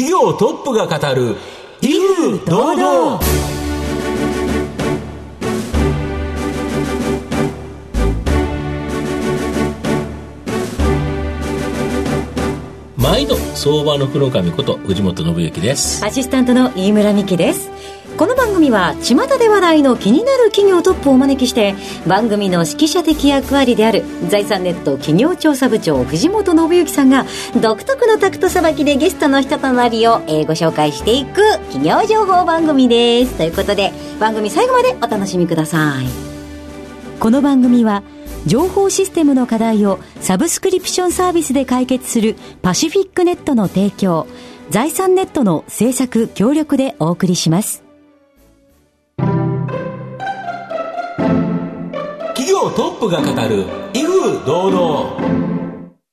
企業トップが語る威風堂々。毎度相場の黒髪こと藤本信之です。アシスタントの飯村美希です。この番組は巷で話題の気になる企業トップをお招きして番組の指揮者的役割である財産ネット企業調査部長藤本信之さんが独特のタクトさばきでゲストの人となりを、えー、ご紹介していく企業情報番組です。ということで番組最後までお楽しみください。この番組は情報システムの課題をサブスクリプションサービスで解決するパシフィックネットの提供財産ネットの制作協力でお送りします。業トップが語る威風堂々。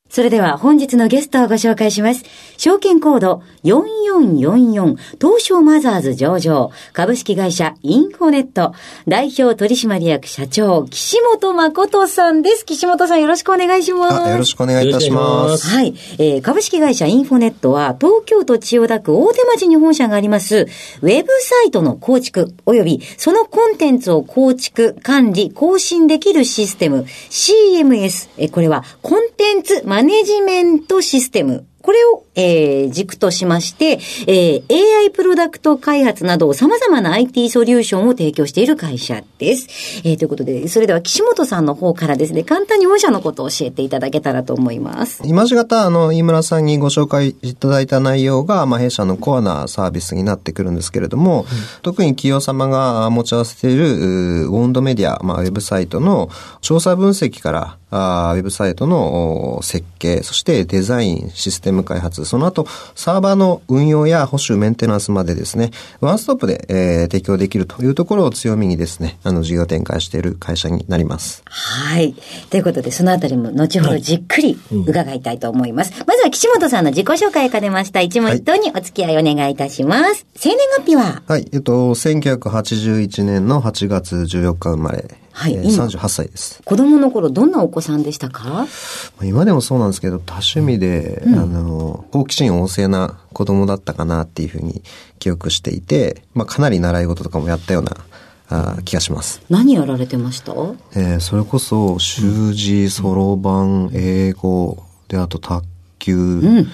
それでは本日のゲストをご紹介します。証券コード4444東証マザーズ上場株式会社インフォネット代表取締役社長岸本誠さんです。岸本さんよろしくお願いします。よろしくお願いいたします。はい、えー。株式会社インフォネットは東京都千代田区大手町に本社がありますウェブサイトの構築及びそのコンテンツを構築、管理、更新できるシステム CMS。えこれはコンテンツママネジメントシステム。これをえー、軸としまして、えー、AI プロダクト開発など様々な IT ソリューションを提供している会社です。えー、ということで、それでは岸本さんの方からですね、簡単に御社のことを教えていただけたらと思います。今しがた、あの、飯村さんにご紹介いただいた内容が、まあ、弊社のコアなサービスになってくるんですけれども、うん、特に企業様が持ち合わせている、ウォンドメディア、まあ、ウェブサイトの調査分析から、あウェブサイトの設計、そしてデザイン、システム開発、その後、サーバーの運用や保守、メンテナンスまでですね、ワンストップで、えー、提供できるというところを強みにですね、あの、事業展開している会社になります。はい。ということで、そのあたりも後ほどじっくり伺いたいと思います。はいうん、まずは岸本さんの自己紹介が出ました。一問一答にお付き合いお願いいたします。生、はい、年月日は？はい。えっと、1981年の8月14日生まれ。はい、えー、38歳です。子供の頃どんなお子さんでしたか？今でもそうなんですけど、多趣味で、うん、あの、好奇心旺盛な子供だったかなっていうふうに記憶していて、まあかなり習い事とかもやったようなあ気がします。何やられてました？えー、それこそ、習字、そろばん、英語、で、あと卓球、うん。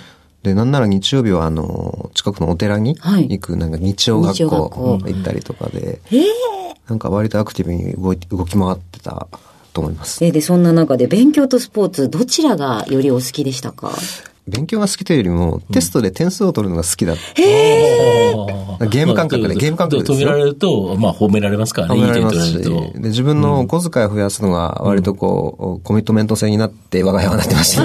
で、なんなら日曜日はあの、近くのお寺に行く、なんか日曜学校行ったりとかで、はい、なんか割とアクティブに動い動き回ってたと思います。で、そんな中で勉強とスポーツ、どちらがよりお好きでしたか？勉強が好きというよりも、テストで点数を取るのが好きだった。へーゲーム感覚で、ゲーム感覚で。止められると、まあ褒められますからね。褒められますし、で自分のお小遣いを増やすのが割とこう、コミットメント制になって我が家はなってました。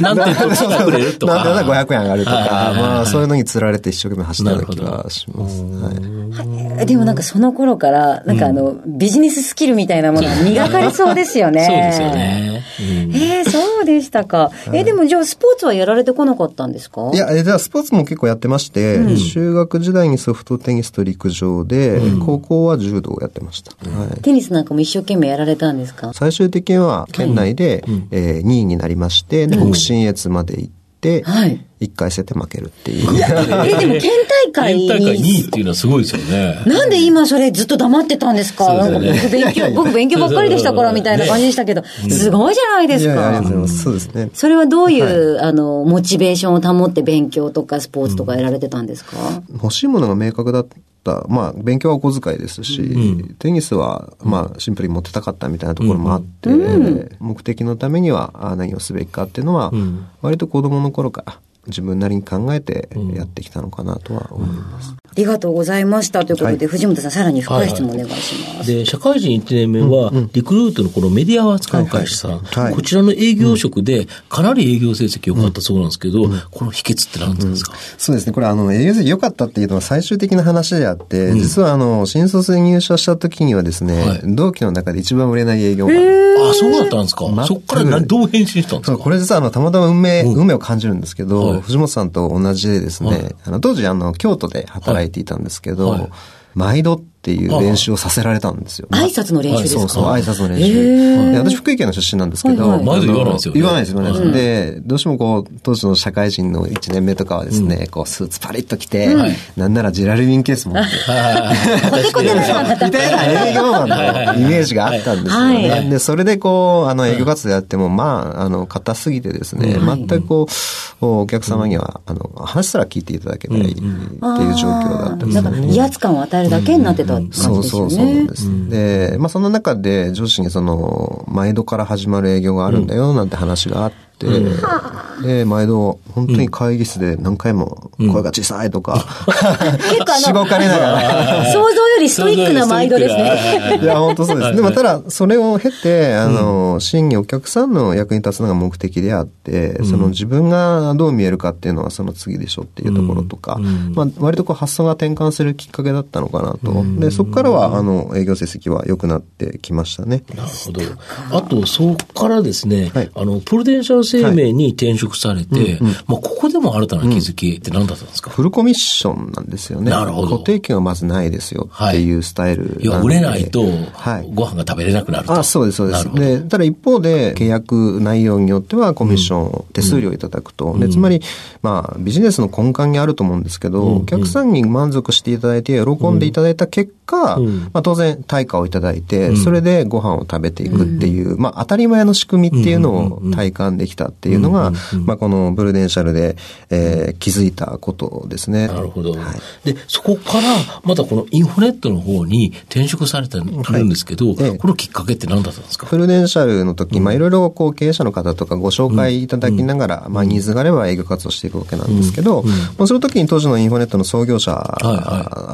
なんて取っれるとか。なんで500円上がるとか、まあそういうのに釣られて一生懸命走ったような気がします。はい、でもなんかその頃から、なんかあの、ビジネススキルみたいなものが磨かれそうですよね。そうですよね。えー、そうでしたか。え、でもじゃあスポーツはやられてこなかったんですか？いや、え、じゃあスポーツも結構やってまして、うん、中学時代にソフトテニスと陸上で、うん、高校は柔道をやってました、はい。テニスなんかも一生懸命やられたんですか？最終的には県内で、はい、えー、2位になりまして、北信越まで行って、はい一回戦で負けるっていう。え、でも県大会に。県大会2位っていうのはすごいですよね。なんで今それずっと黙ってたんですか、ね、僕勉強、僕勉強ばっかりでしたからみたいな感じでしたけど、すごいじゃないですか。そうですね。それはどういう、はい、あの、モチベーションを保って勉強とかスポーツとかやられてたんですか、うん、欲しいものが明確だった。まあ、勉強はお小遣いですし、うん、テニスは、まあ、シンプルに持ってたかったみたいなところもあって、うん、目的のためには何をすべきかっていうのは、割と子供の頃から自分なりに考えてやってきたのかなとは思います。うん。ありがとうございましたということで、はい、藤本さん、さらに深い質問お願いします。で、社会人1年目は、リクルートのこのメディアを扱う会社さん、はい。はい、こちらの営業職で、かなり営業成績良かったそうなんですけど、うん、この秘訣って何ですか、うん、そうですね、これ、あの、営業成績良かったっていうのは最終的な話であって、うん、実は、あの、新卒で入社した時にはですね、同期の中で一番売れない営業マン。あ、そうだったんですか？そこから何どう変身したんですか？これ実は、あの、たまたま運命、運命を感じるんですけど、藤本さんと同じでですね、あの、当時、あの、京都で働いていたんですけど、はい、毎度っっていう練習をさせられたんですよ。挨拶の練習ですか？そうそう、挨拶の練習。で私、福井県の出身なんですけど、言わないですよ、言わないです、言わないです。で、どうしてもこう、当時の社会人の1年目とかはですね、こう、スーツパリッと着て、なんならジェラルミンケース持って、みたいな営業マンのイメージがあったんですよね。で、それでこう、あの、営業活動やっても、まあ、あの、硬すぎてですね、全くこう、お客様には、あの、話すら聞いていただけないっていう状況だったんですよね。威圧感を与えるだけになってた感じですよね。そうそうそうです。で、まあ、その中で上司にその、毎度から始まる営業があるんだよ、なんて話があって、、で、毎度、本当に会議室で何回も声が小さいとか、結構しごかれながら。想像よりストイックな毎度ですね。いや、本当そうです。でも、ただ、それを経て、あの、真にお客さんの役に立つのが目的であって、その自分がどう見えるかっていうのはその次でしょっていうところとか、まあ、割とこう発想が転換するきっかけだったのかなと。で、そこからは、あの、営業成績は良くなってきましたね。なるほど。あと、そこからですね、あの、プルデンシャル生命に転職されて、はい。うんうん、まあ、ここでも新たな気づきって何だったんですか、フルコミッションなんですよね。なるほど。固定権はまずないですよっていうスタイル、はい、いや、売れないと、ご飯が食べれなくなると。あ、そうです、そうです。で、ただ一方で、契約内容によってはコミッション、手数料いただくと。うん、でつまり、まあ、ビジネスの根幹にあると思うんですけど、うん、お客さんに満足していただいて、喜んでいただいた結果、うん、まあ、当然対価をいただいて、それでご飯を食べていくっていう、まあ、当たり前の仕組みっていうのを体感できたっていうのが、まあ、このブルデンシャルで、えー、気づいたことですね。なるほど。はい、で、そこから、またこのインフォネットの方に転職されてるんですけど、はい、このきっかけって何だったんですか？ブルデンシャルの時、まあ、いろいろこう経営者の方とかご紹介いただきながら、まあ、ニーズがあれば営業活動していくわけなんですけど、まあ、その時に当時のインフォネットの創業者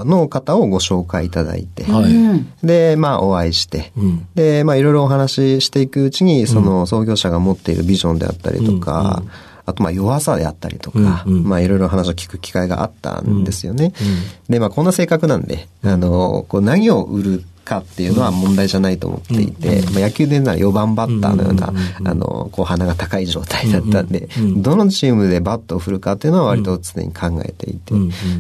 の方をご紹介いただいて、はい、で、まあ、お会いして、で、まあ、いろいろお話ししていくうちに、その創業者が持っているビジョンであったりとか、あとまあ弱さであったりとか、うんうん、まあいろいろ話を聞く機会があったんですよね。うんうん、で、まあこんな性格なんで、あの、こう何を売るかっていうのは問題じゃないと思っていて、まあ、野球でなら4番バッターのような、あの、こう鼻が高い状態だったんで、どのチームでバットを振るかっていうのは割と常に考えていて、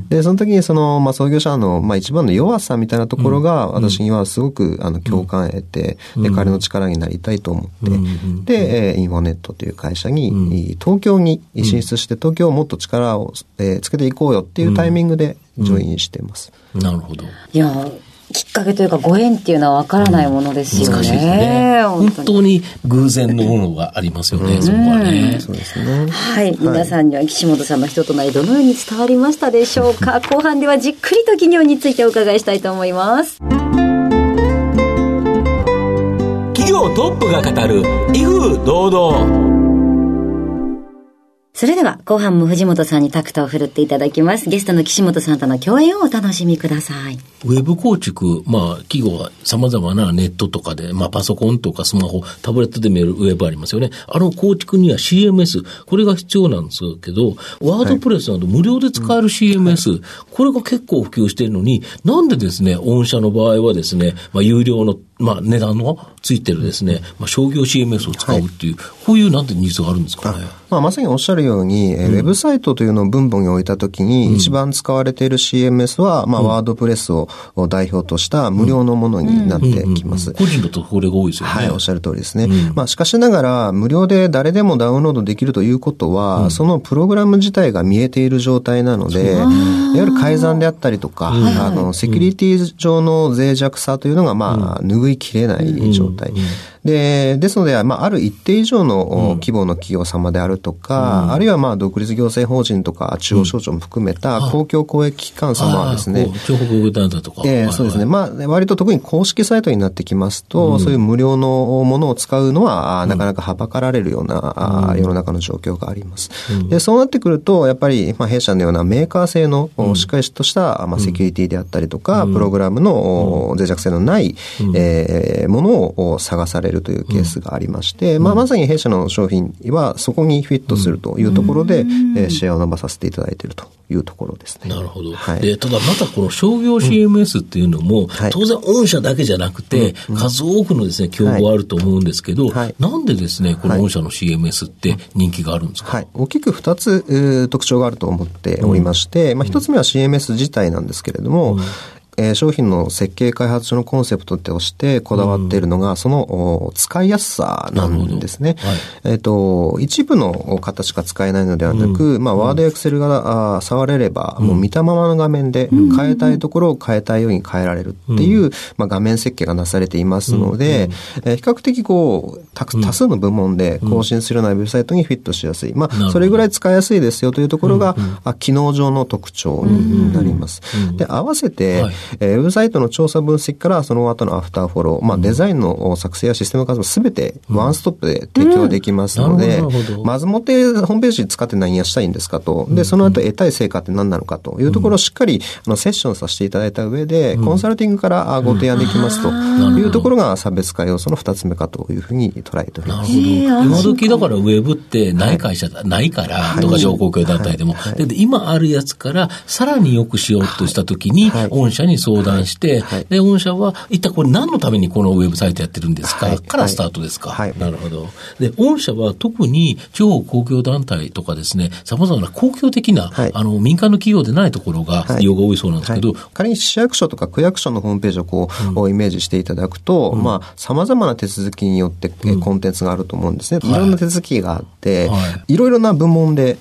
で、その時にその、まあ、創業者の、まあ、一番の弱さみたいなところが、私にはすごく、あの、共感を得て、で、彼の力になりたいと思って、で、インフォネットという会社に、東京に進出して、東京をもっと力を、えつけていこうよっていうタイミングで、ジョインしてます。なるほど。いやきっかけというかご縁っていうのは分からないものですよね。難しいですね。本当に偶然のものがありますよね、うん、そこはね。そうですね。はい。皆さんには岸本さんの人となりどのように伝わりましたでしょうか？後半ではじっくりと企業についてお伺いしたいと思います。企業トップが語る威風堂々。それでは後半も藤本さんにタクトを振るっていただきます。ゲストの岸本さんとの共演をお楽しみください。ウェブ構築、まあ企業は様々なネットとかで、まあパソコンとかスマホ、タブレットで見るウェブありますよね。あの構築には CMS、これが必要なんですけど、ワードプレスなど無料で使える CMS、はい、これが結構普及しているのに、なんでですね、御社の場合はですね、まあ有料のまあ、値段のついてるですね、まあ、商業 CMS を使うっていう、はい、こういうなんてニーズがあるんですかね？まあ、まさにおっしゃるように、うん、ウェブサイトというのを分母に置いたときに、一番使われている CMS は、まあ、ワードプレスを代表とした無料のものになってきます。個人だとこれが多いですよね。はい、おっしゃる通りですね。うん、まあ、しかしながら、無料で誰でもダウンロードできるということは、うん、そのプログラム自体が見えている状態なので、いわゆる改ざんであったりとか、あの、セキュリティ上の脆弱さというのが、まあ、拭いきれない状態。で、ですので、まあ、ある一定以上の規模の企業様であるとか、うん、あるいはまあ、独立行政法人とか、中央省庁も含めた公共公益機関様はですね、情報だとか。えー、そうですね。まあ、割と特に公式サイトになってきますと、うん、そういう無料のものを使うのは、なかなかはばかられるような、世の中の状況があります。で、そうなってくると、やっぱり、まあ、弊社のようなメーカー製の、しっかりとした、まあ、セキュリティであったりとか、プログラムの脆弱性のない、えー、ものを探されれるというケースがありまして、うん、まあ、まさに弊社の商品はそこにフィットするというところで、うん、えー、シェアを伸ばさせていただいているというところですね。なるほど。はい、でただまたこの商業 CMS っていうのも、うんはい、当然御社だけじゃなくて、数多くのですね、競合あると思うんですけど、はい、なんでですね、この御社の CMS って人気があるんですか、はい、大きく2つ、えー、特徴があると思っておりまして、まあ、1つ目は CMS 自体なんですけれども、えー、商品の設計開発書のコンセプトとしてこだわっているのが、その使いやすさなんですね。はい、えっ、ー、と、一部の方しか使えないのではなく、うん、まあ、ワードやエクセルがあ触れれば、もう見たままの画面で変えたいところを変えたいように変えられるっていう、まあ、画面設計がなされていますので、えー、比較的こう、多数の部門で更新するようなウェブサイトにフィットしやすい。まあ、それぐらい使いやすいですよというところが、あ機能上の特徴になります。で、合わせて、はい、えー、ウェブサイトの調査分析からその後のアフターフォロー、まあ、デザインの作成やシステム活動すべてワンストップで提供できますので、まずもってホームページ使って何やしたいんですかと、で、その後得たい成果って何なのかというところをしっかりあのセッションさせていただいた上で、コンサルティングからご提案できますというところが差別化要素の二つ目かというふうに捉えております。今時だからウェブってない会社、はい、ないから、とか情報共有団体でも、はい。はい、で。今あるやつからさらに良くしようとしたときに、御社に相談して、で、御社は一体これ何のためにこのウェブサイトやってるんですか、からスタートですか？なるほど。で、御社は特に地方公共団体とかですね、様々な公共的な、あの、民間の企業でないところが利用が多いそうなんですけど、仮に市役所とか区役所のホームページをこう、うん、イメージしていただくと、うん、まあ、様々な手続きによって、コンテンツがあると思うんですね。い。ろんな手続きがあって、はい、いろいろな部門で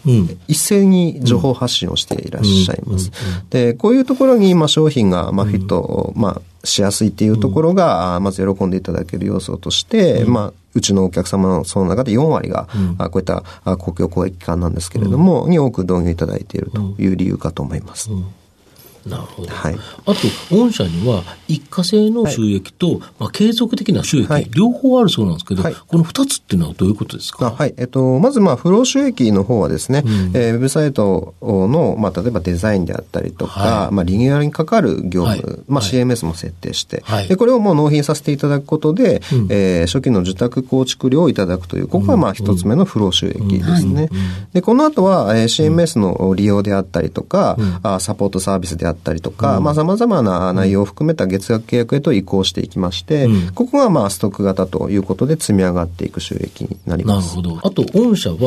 一斉に情報発信をしていらっしゃいます。で、こういうところに、まあ、商品が、まあ、フィット、まあ、しやすいっていうところが、まず喜んでいただける要素として、まあ、うちのお客様のその中で4割が、こういった公共公益機関なんですけれども、に多く導入いただいているという理由かと思います。なるほど。はい、あと、御社には一過性の収益と、はい、まあ、継続的な収益、はい、両方あるそうなんですけど、はい、この二つっていうのはどういうことですか？はい。えっと、まず、まあ、不労収益の方はですね、うん、えー、ウェブサイトの、まあ、例えばデザインであったりとか、まあ、リニューアルにかかる業務、まあ、CMS も設定して、で、これをもう納品させていただくことで、うん、えー、初期の受託構築料をいただくという、ここがまあ、一つ目の不労収益ですね。で、この後は、えー、CMS の利用であったりとか、うん、あサポートサービスであったりとか、まあ、様々な内容を含めた月額契約へと移行していきまして、うん、ここがまあストック型ということで積み上がっていく収益になります。なるほど。あと、御社は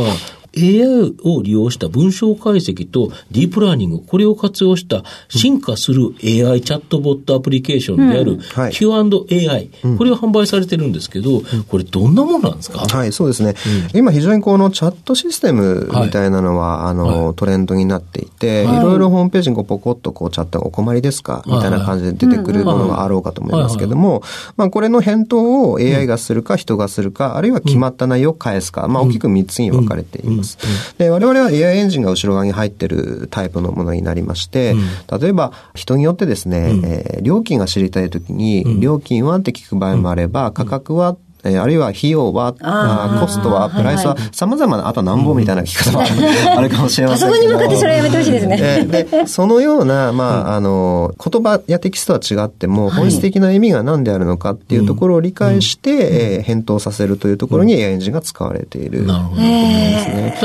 AI を利用した文章解析とディープラーニング、これを活用した進化する AI チャットボットアプリケーションである Q&AI、これを販売されてるんですけど、これどんなものなんですか？はい、そうですね。今非常にこのチャットシステムみたいなのは、あの、トレンドになっていて、い。ろいろホームページにこうポコッとこうチャットがお困りですかみたいな感じで出てくるものがあろうかと思いますけども、まあこれの返答を AI がするか人がするか、あるいは決まった内容を返すか、まあ大きく3つに分かれています。で我々は AI エンジンが後ろ側に入ってるタイプのものになりまして、例えば人によってですね、えー、料金が知りたいときに、料金はって聞く場合もあれば、価格はえー、あるいは費用は、あコストは、プライスは、様々な、あとなんぼみたいな聞き方はある。かもしれませんけど。そこに向かってそれやめてほしいですね。で、そのような、まあ、あの、言葉やテキストは違っても、本質的な意味が何であるのかっていうところを理解して、えー、返答させるというところに AI エンジンが使われている。なるほど。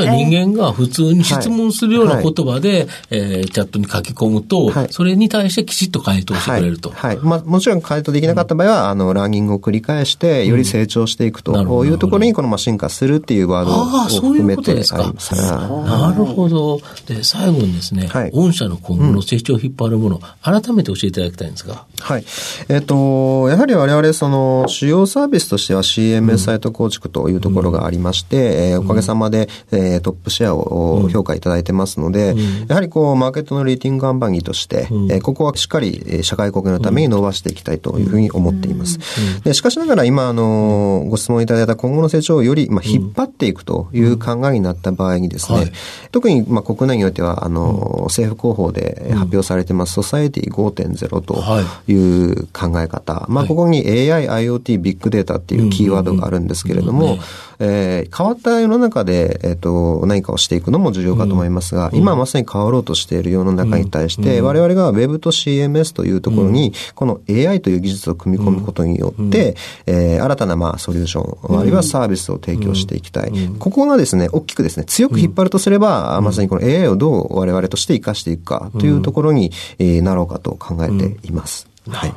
ね。人間が普通に質問するような言葉で、えー、チャットに書き込むと、それに対してきちっと回答してくれると。はい。まあ、もちろん回答できなかった場合は、あの、ラーニングを繰り返して、より成長していくというところに、このまあ進化するっていうワードを含めてありますなるほど。で、最後にですね、はい、御社の今後の成長を引っ張るもの、改めて教えていただきたいんですが。はい。えっ、ー、と、やはり我々、その、主要サービスとしては CMS サイト構築というところがありまして、うん、えー、おかげさまで、えー、トップシェアを評価いただいてますので、うん、やはりこう、マーケットのレーティング看板として、うん、えー、ここはしっかり社会貢献のために伸ばしていきたいというふうに思っています。でしかしながら今、あの、ご質問いただいた今後の成長をより、まあ、引っ張っていくという考えになった場合にですね、はい、特に、まあ、国内においては、あの、政府広報で発表されてます、ソサエティ5.0という考え方。まあ、ここに AI、IoT、ビッグデータっていうキーワードがあるんですけれども、えー、変わった世の中で、えっ、ー、と、何かをしていくのも重要かと思いますが、今まさに変わろうとしている世の中に対して、我々が Web と CMS というところに、この AI という技術を組み込むことによって、えー、新たなまあソリューション、あるいはサービスを提供していきたい。ここがですね、大きくですね、強く引っ張るとすれば、まさにこの AI をどう我々として活かしていくかというところに、えー、なろうかと考えています。はい。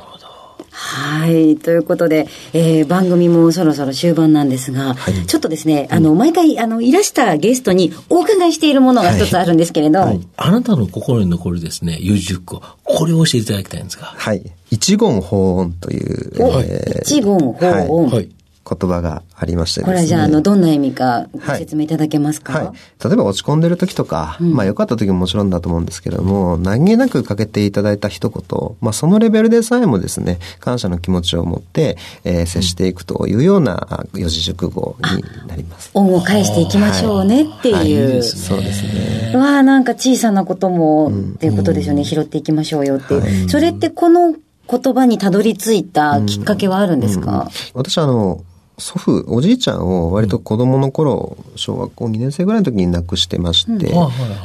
はい。ということで、えー、番組もそろそろ終盤なんですが、はい、ちょっとですね、あの、毎回、あの、いらしたゲストにお伺いしているものが一つあるんですけれど、はいはい、あなたの心に残るですね、優柔個、これを教えていただきたいんですが。はい。一言法音という、えー、一言法音。はい言葉がありましてですね。これじゃあ、あの、どんな意味かご説明いただけますか、はい、はい、例えば落ち込んでる時とか、うん、まあ良かった時ももちろんだと思うんですけれども、何気なくかけていただいた一言、まあそのレベルでさえもですね、感謝の気持ちを持って、えー、接していくというような四字熟語になります。恩を返していきましょうねっていう。はい。はい、そうですね。わあ、なんか小さなことも、っていうことですよね、うん、拾っていきましょうよっていう。それってこの言葉にたどり着いたきっかけはあるんですか、うん、私あの、祖父、おじいちゃんを割と子供の頃、小学校2年生ぐらいの時に亡くしてまして、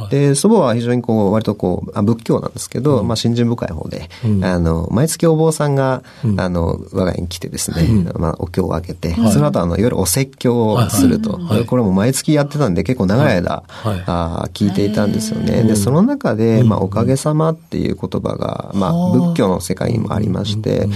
で、祖母は非常にこう、割とこう、あ仏教なんですけど、うん、まあ、信心深い方で、うん、あの、毎月お坊さんが、うん、あの、我が家に来てですね、まあ、お経をあげて、その後、あの、いわゆるお説教をすると、これも毎月やってたんで、結構長い間、あ聞いていたんですよね。で、その中で、まあ、おかげさまっていう言葉が、まあ、仏教の世界にもありまして、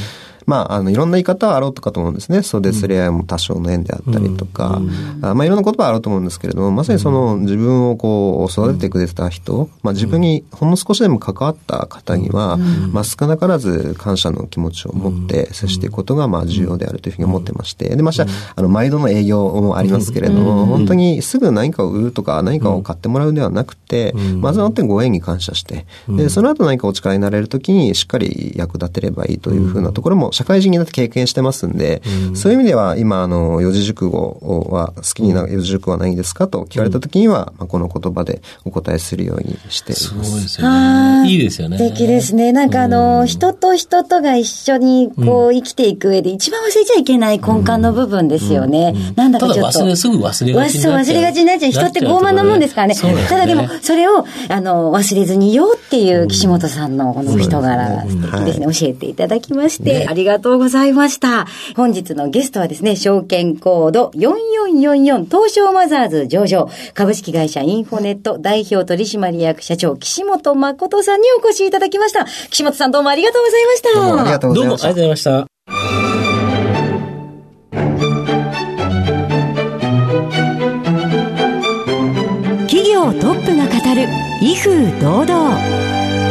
まあ、あの、いろんな言い方はあろうとかと思うんですね。袖すれ合いも多少の縁であったりとか、あまあ、いろんな言葉はあろうと思うんですけれども、まさにその自分をこう、育ててくれた人、まあ、自分にほんの少しでも関わった方には、まあ、少なからず感謝の気持ちを持って接していくことが、まあ、重要であるというふうに思ってまして、で、まして、あの、毎度の営業もありますけれども、本当にすぐ何かを売るとか、何かを買ってもらうではなくて、まずは本当にご縁に感謝して、で、その後何かお力になれるときにしっかり役立てればいいというふうなところも、社会人になって経験してますんで、うん、そういう意味では今、あの、四字熟語は、好きになる四字熟語は何ですかと聞かれた時には、まあ、この言葉でお答えするようにしています。すごいですよね。いいですよね。素敵ですね。なんかあの、人と人とが一緒にこう生きていく上で一番忘れちゃいけない根幹の部分ですよね。なんだかちょっと。忘れ、すぐ忘れがちになっちゃう。忘れがちになっちゃう。人って傲慢なもんですからね。ただでも、それを、あの、忘れずによっていう岸本さんのこの人柄が素敵ですね。教えていただきまして、ありがとうございました。本日のゲストはですね、証券コード4444東証マザーズ上場株式会社インフォネット代表取締役社長岸本誠さんにお越しいただきました。岸本さんどうもありがとうございました。どうもありがとうございました。どうもありがとうございました。企業トップが語る威風堂々。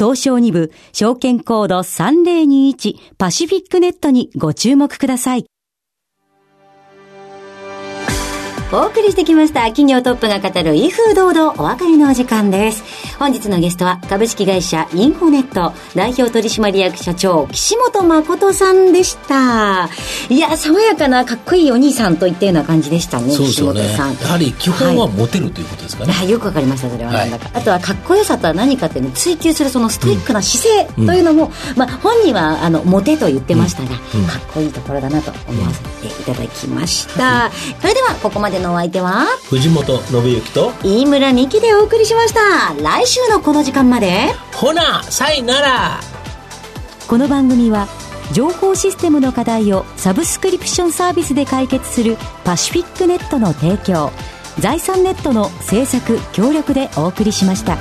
東証2部証券コード3021パシフィックネットにご注目ください。お送りしてきました。企業トップが語る威風堂々お別れのお時間です。本日のゲストは株式会社インフォネット代表取締役社長岸本誠さんでした。いや爽やかなかっこいいお兄さんといったような感じでしたねそうですよね。やはり基本はモテる、ということですかね。はい。よくわかりましたそれは。なんだか、はい、あとはかっこよさとは何かっていうのを追求するそのストイックな姿勢というのも、うん、まあ本人はあのモテと言ってましたが、うん、かっこいいところだなと思わせていただきました、それではここまでのお相手は？藤本信之と飯村美希でお送りしました。来週のこの時間まで。ほなさいなら。この番組は情報システムの課題をサブスクリプションサービスで解決するパシフィックネットの提供。財産ネットの制作協力でお送りしました。